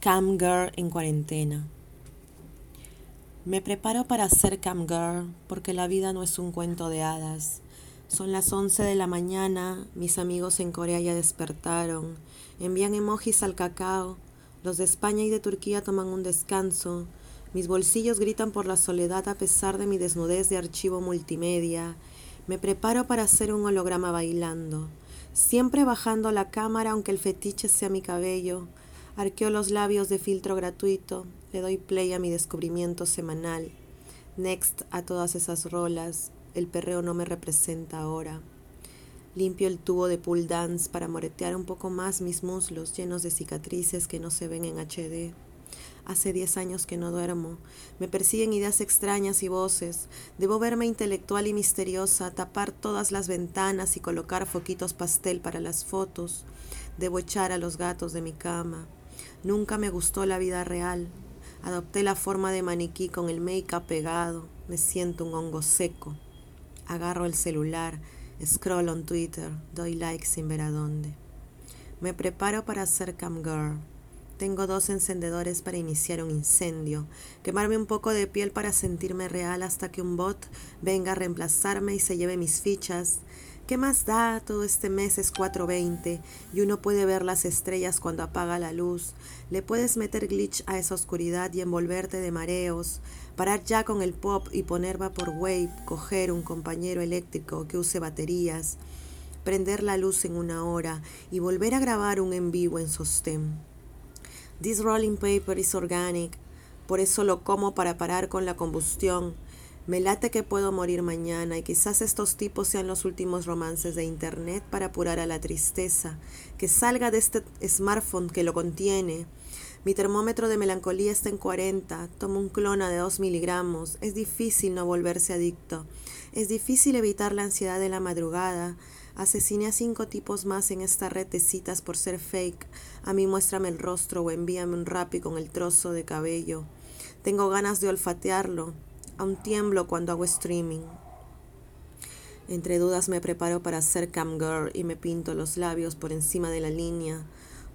Cam Girl en cuarentena. Me preparo para ser Cam Girl porque la vida no es un cuento de hadas. Son las 11 de la mañana, mis amigos en Corea ya despertaron, envían emojis al cacao, los de España y de Turquía toman un descanso, mis bolsillos gritan por la soledad a pesar de mi desnudez de archivo multimedia. Me preparo para hacer un holograma bailando, siempre bajando la cámara aunque el fetiche sea mi cabello Arqueo los labios de filtro gratuito, le doy play a mi descubrimiento semanal. Next a todas esas rolas, el perreo no me representa ahora. Limpio el tubo de pull dance para moretear un poco más mis muslos llenos de cicatrices que no se ven en HD. Hace diez años que no duermo. Me persiguen ideas extrañas y voces. Debo verme intelectual y misteriosa, tapar todas las ventanas y colocar foquitos pastel para las fotos. Debo echar a los gatos de mi cama. Nunca me gustó la vida real. Adopté la forma de maniquí con el make-up pegado. Me siento un hongo seco. Agarro el celular, scroll on Twitter, doy like sin ver a dónde. Me preparo para ser cam girl. Tengo dos encendedores para iniciar un incendio, quemarme un poco de piel para sentirme real hasta que un bot venga a reemplazarme y se lleve mis fichas, ¿Qué más da? Todo este mes es 4.20 y uno puede ver las estrellas cuando apaga la luz. Le puedes meter glitch a esa oscuridad y envolverte de mareos. Parar ya con el pop y poner Vaporwave, coger un compañero eléctrico que use baterías, prender la luz en una hora y volver a grabar un en vivo en sostén. This rolling paper is organic, por eso lo como para parar con la combustión me late que puedo morir mañana y quizás estos tipos sean los últimos romances de Internet para apurar a la tristeza, que salga de este smartphone que lo contiene. Mi termómetro de melancolía está en 40, tomo un clona de 2 miligramos, es difícil no volverse adicto, es difícil evitar la ansiedad de la madrugada. Asesiné a cinco tipos más en esta red de citas por ser fake. A mí muéstrame el rostro o envíame un rapi con el trozo de cabello. Tengo ganas de olfatearlo, Aún tiemblo cuando hago streaming. Entre dudas me preparo para ser cam girl y me pinto los labios por encima de la línea.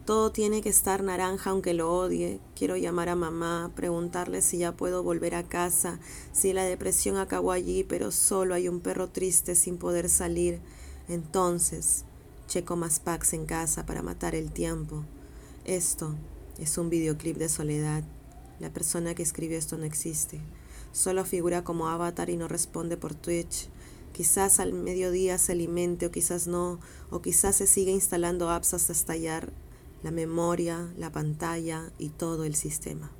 Todo tiene que estar naranja aunque lo odie. Quiero llamar a mamá, preguntarle si ya puedo volver a casa, si la depresión acabó allí, pero solo hay un perro triste sin poder salir. Entonces, checo más packs en casa para matar el tiempo. Esto es un videoclip de soledad. La persona que escribió esto no existe. Solo figura como avatar y no responde por Twitch. Quizás al mediodía se alimente o quizás no, o quizás se siga instalando apps hasta estallar la memoria, la pantalla y todo el sistema.